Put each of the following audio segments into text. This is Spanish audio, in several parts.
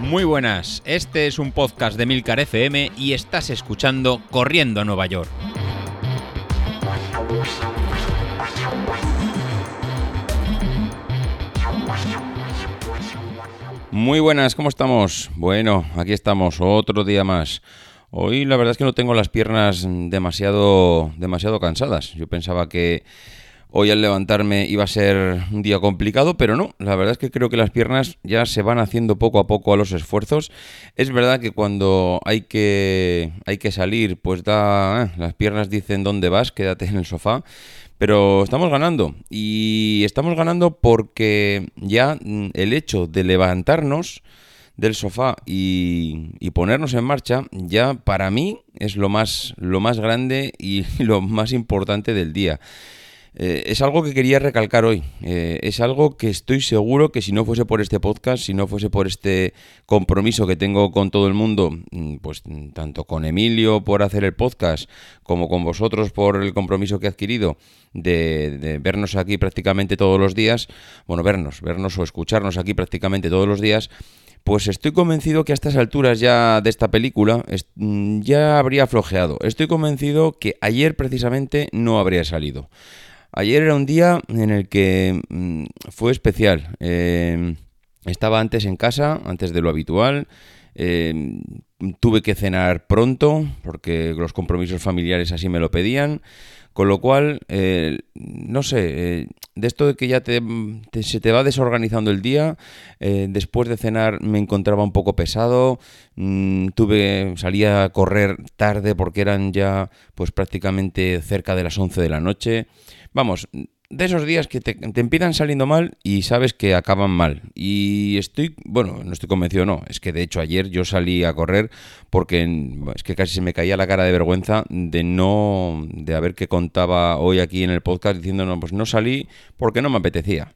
Muy buenas, este es un podcast de Milcar FM y estás escuchando Corriendo a Nueva York. Muy buenas, ¿cómo estamos? Bueno, aquí estamos, otro día más. Hoy la verdad es que no tengo las piernas demasiado, demasiado cansadas. Yo pensaba que Hoy al levantarme iba a ser un día complicado, pero no, la verdad es que creo que las piernas ya se van haciendo poco a poco a los esfuerzos. Es verdad que cuando hay que, hay que salir, pues da, eh, las piernas dicen dónde vas, quédate en el sofá, pero estamos ganando y estamos ganando porque ya mm, el hecho de levantarnos del sofá y, y, ponernos en marcha, ya para mí es lo más, lo más grande y lo más importante del día. Eh, es algo que quería recalcar hoy. Eh, es algo que estoy seguro que si no fuese por este podcast, si no fuese por este compromiso que tengo con todo el mundo, mm, pues tanto con Emilio por hacer el podcast, como con vosotros por el compromiso que he adquirido de, de vernos aquí prácticamente todos los días, bueno, vernos, vernos o escucharnos aquí prácticamente todos los días, pues estoy convencido que a estas alturas ya de esta película mm, ya habría flojeado. Estoy convencido que ayer precisamente no habría salido. Ayer era un día en el que mm, fue especial. Em, estaba antes en casa, antes de lo habitual. Em, tuve que cenar pronto porque los compromisos familiares así me lo pedían. Con lo cual, eh, no sé, eh, de esto de que ya te, se te va desorganizando el día, eh, después de cenar me encontraba un poco pesado, mm, tuve, salía a correr tarde porque eran ya pues prácticamente cerca de las 11 de la noche. Vamos, de esos días que te, empiezan saliendo mal y sabes que acaban mal. Y estoy, bueno, no estoy convencido, no. Es que de hecho ayer yo salí a correr porque es que casi se me caía la cara de vergüenza de no, de haber que contaba hoy aquí en el podcast diciendo, no, pues no salí porque no me apetecía.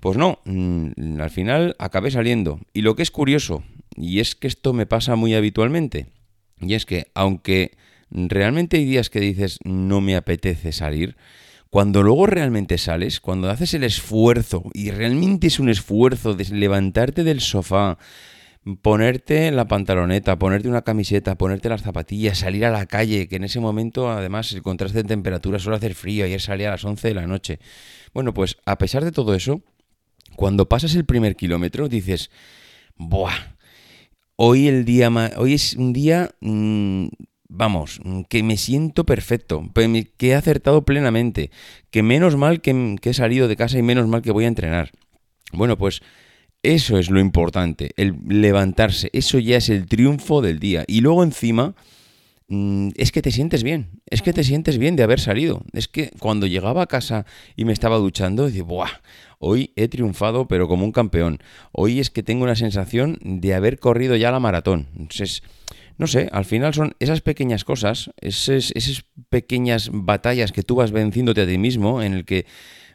Pues no, mm, al final acabé saliendo. Y lo que es curioso, y es que esto me pasa muy habitualmente, y es que aunque realmente hay días que dices no me apetece salir, cuando luego realmente sales, cuando haces el esfuerzo, y realmente es un esfuerzo de levantarte del sofá, ponerte la pantaloneta, ponerte una camiseta, ponerte las zapatillas, salir a la calle, que en ese momento además el contraste de temperatura suele hacer frío, ayer salía a las 11 de la noche. Bueno, pues a pesar de todo eso, cuando pasas el primer kilómetro dices, ¡buah! Hoy el día hoy es un día mm, vamos, que me siento perfecto, que he acertado plenamente, que menos mal que, he salido de casa y menos mal que voy a entrenar. Bueno, pues eso es lo importante, el levantarse, eso ya es el triunfo del día. Y luego encima, mm, es que te sientes bien, es que te sientes bien de haber salido. Es que cuando llegaba a casa y me estaba duchando, decía, ¡buah! Hoy he triunfado, pero como un campeón. Hoy es que tengo una sensación de haber corrido ya la maratón. Entonces, no sé, al final son esas pequeñas cosas, esas, esas pequeñas batallas que tú vas venciéndote a ti mismo, en el que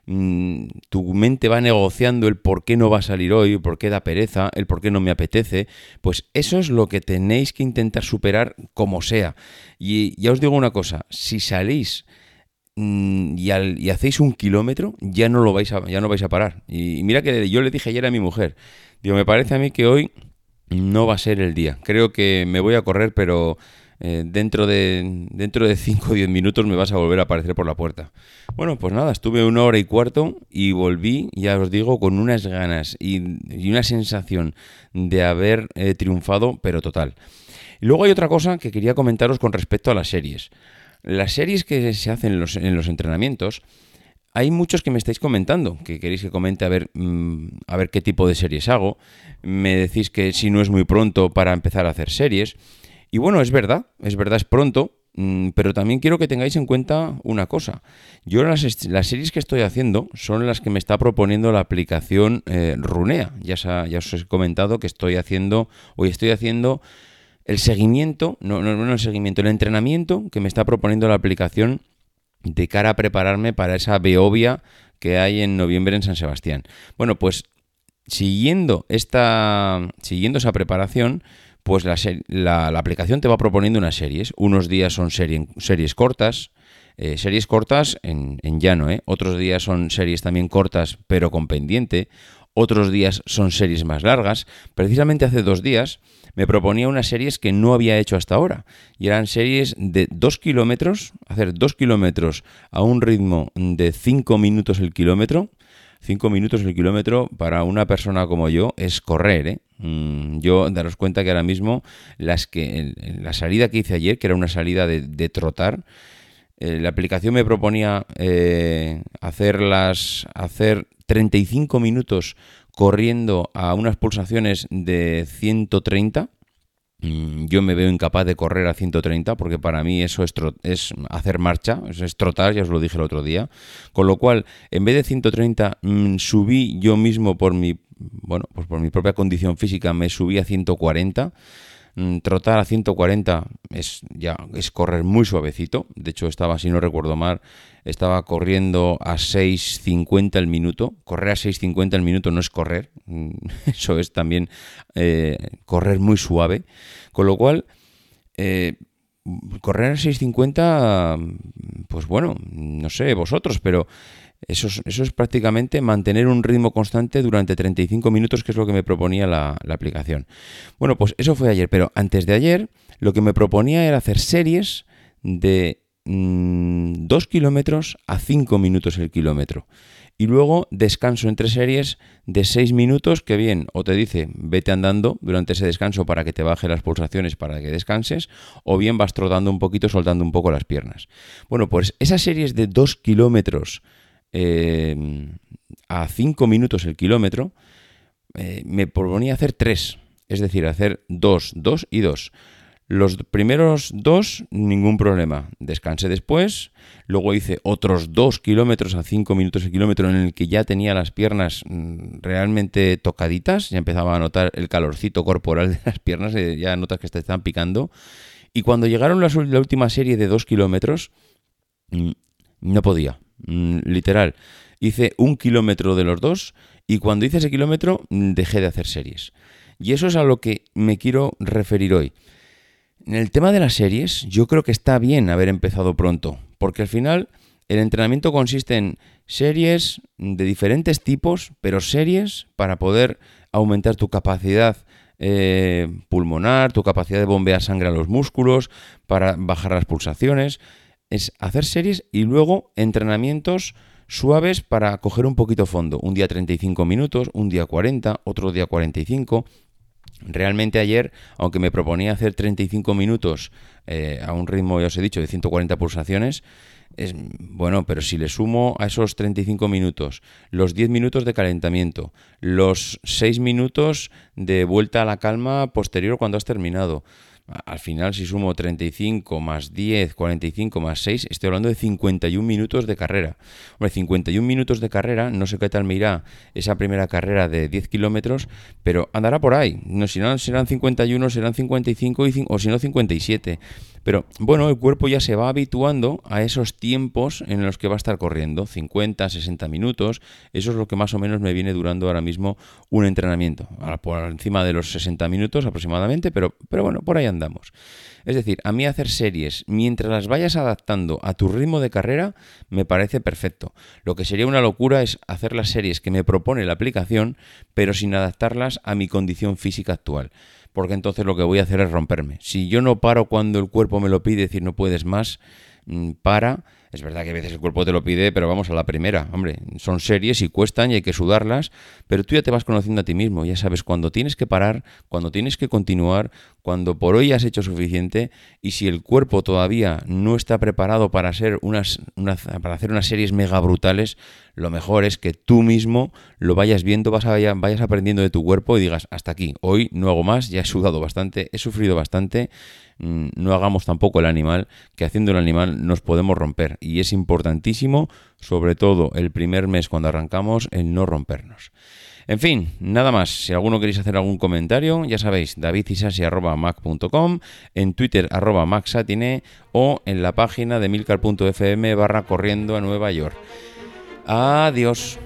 mm, tu mente va negociando el por qué no va a salir hoy, por qué da pereza, el por qué no me apetece, pues eso es lo que tenéis que intentar superar como sea. Y ya os digo una cosa, si salís mm, y, y, hacéis un kilómetro, ya no lo vais a, ya no vais a parar. Y, mira que yo le dije ayer a mi mujer, digo, me parece a mí que hoy no va a ser el día. Creo que me voy a correr, pero eh, dentro de dentro de 5 o 10 minutos me vas a volver a aparecer por la puerta. Bueno, pues nada, estuve una hora y cuarto y volví, ya os digo, con unas ganas y, una sensación de haber eh, triunfado, pero total. Y luego hay otra cosa que quería comentaros con respecto a las series. Las series que se hacen en los entrenamientos, hay muchos que me estáis comentando, que queréis que comente a ver, mm, a ver qué tipo de series hago. Me decís que si no es muy pronto para empezar a hacer series. Y bueno, es verdad, es verdad, es pronto, mm, pero también quiero que tengáis en cuenta una cosa. Yo las, las, series que estoy haciendo son las que me está proponiendo la aplicación eh, Runea. Ya, ya os he comentado que estoy haciendo, hoy estoy haciendo el seguimiento, no, no, no el seguimiento, el entrenamiento que me está proponiendo la aplicación de cara a prepararme para esa Beovia que hay en noviembre en San Sebastián. Bueno, pues siguiendo esta siguiendo esa preparación, pues la, aplicación te va proponiendo unas series. Unos días son series cortas, eh, series cortas en, llano, ¿eh? otros días son series también cortas pero con pendiente, otros días son series más largas. Precisamente hace dos días me proponía unas series que no había hecho hasta ahora. Y eran series de 2 kilómetros, hacer 2 kilómetros a un ritmo de 5 minutos el kilómetro. 5 minutos el kilómetro para una persona como yo es correr, ¿eh? mm, Yo daros cuenta que ahora mismo las que la salida que hice ayer, que era una salida de, trotar, eh, la aplicación me proponía eh, hacerlas, hacer 35 minutos corriendo a unas pulsaciones de 130. Mm, yo me veo incapaz de correr a 130 porque para mí eso es, es hacer marcha, es, trotar, ya os lo dije el otro día. Con lo cual, en vez de 130, mm, subí yo mismo por mi, bueno, pues por mi propia condición física, me subí a 140. Mm, trotar a 140 es ya es correr muy suavecito. De hecho, estaba, si no recuerdo mal, estaba corriendo a 6.50 el minuto. Correr a 6.50 el minuto no es correr. Mm, eso es también eh, correr muy suave. Con lo cual, eh, correr a 6.50, pues bueno, no sé vosotros, pero eso es, prácticamente mantener un ritmo constante durante 35 minutos, que es lo que me proponía la, aplicación. Bueno, pues eso fue ayer, pero antes de ayer lo que me proponía era hacer series de 2 mm, kilómetros a 5 minutos el kilómetro. Y luego descanso entre series de 6 minutos, que bien, o te dice vete andando durante ese descanso para que te baje las pulsaciones para que descanses, o bien vas trotando un poquito, soltando un poco las piernas. Bueno, pues esas series de 2 kilómetros eh, a 5 minutos el kilómetro, eh, me proponía hacer 3, es decir, hacer 2, 2 y 2. Los primeros dos, ningún problema. Descansé después. Luego hice otros 2 kilómetros a 5 minutos el kilómetro en el que ya tenía las piernas mm, realmente tocaditas. Ya empezaba a notar el calorcito corporal de las piernas. Eh, ya notas que te están picando. Y cuando llegaron la última serie de 2 kilómetros, mm, no podía. Mm, literal. Hice un kilómetro de los dos y cuando hice ese kilómetro mm, dejé de hacer series. Y eso es a lo que me quiero referir hoy. En el tema de las series, yo creo que está bien haber empezado pronto, porque al final el entrenamiento consiste en series de diferentes tipos, pero series para poder aumentar tu capacidad eh, pulmonar, tu capacidad de bombear sangre a los músculos, para bajar las pulsaciones es hacer series y luego entrenamientos suaves para coger un poquito fondo. Un día 35 minutos, un día 40, otro día 45. Realmente ayer, aunque me proponía hacer 35 minutos eh, a un ritmo, ya os he dicho, de 140 pulsaciones, es bueno, pero si le sumo a esos 35 minutos los 10 minutos de calentamiento, los 6 minutos de vuelta a la calma posterior cuando has terminado, al final, si sumo 35 más 10, 45 más 6, estoy hablando de 51 minutos de carrera. Hombre, 51 minutos de carrera, no sé qué tal me irá esa primera carrera de 10 kilómetros, pero andará por ahí. No, si no serán 51, serán 55 y, o si no 57. Pero bueno, el cuerpo ya se va habituando a esos tiempos en los que va a estar corriendo, 50, 60 minutos. Eso es lo que más o menos me viene durando ahora mismo un entrenamiento. Por encima de los 60 minutos aproximadamente, pero, pero bueno, por ahí Es decir, a mí hacer series mientras las vayas adaptando a tu ritmo de carrera me parece perfecto. Lo que sería una locura es hacer las series que me propone la aplicación, pero sin adaptarlas a mi condición física actual porque entonces lo que voy a hacer es romperme. Si yo no paro cuando el cuerpo me lo pide, decir no puedes más, mm, para es verdad que a veces el cuerpo te lo pide, pero vamos a la primera. Hombre, son series y cuestan y hay que sudarlas, pero tú ya te vas conociendo a ti mismo, ya sabes cuándo tienes que parar, cuándo tienes que continuar, cuando por hoy has hecho suficiente y si el cuerpo todavía no está preparado para, hacer unas, para hacer unas series mega brutales, lo mejor es que tú mismo lo vayas viendo, vas a, vayas aprendiendo de tu cuerpo y digas, hasta aquí, hoy no hago más, ya he sudado bastante, he sufrido bastante Mm, no hagamos tampoco el animal, que haciendo el animal nos podemos romper. Y es importantísimo, sobre todo el primer mes cuando arrancamos, el no rompernos. En fin, nada más. Si alguno queréis hacer algún comentario, ya sabéis, davidisasi.mac.com, en Twitter arroba maxatine o en la página de milcar.fm barra corriendo a Nueva York. Adiós.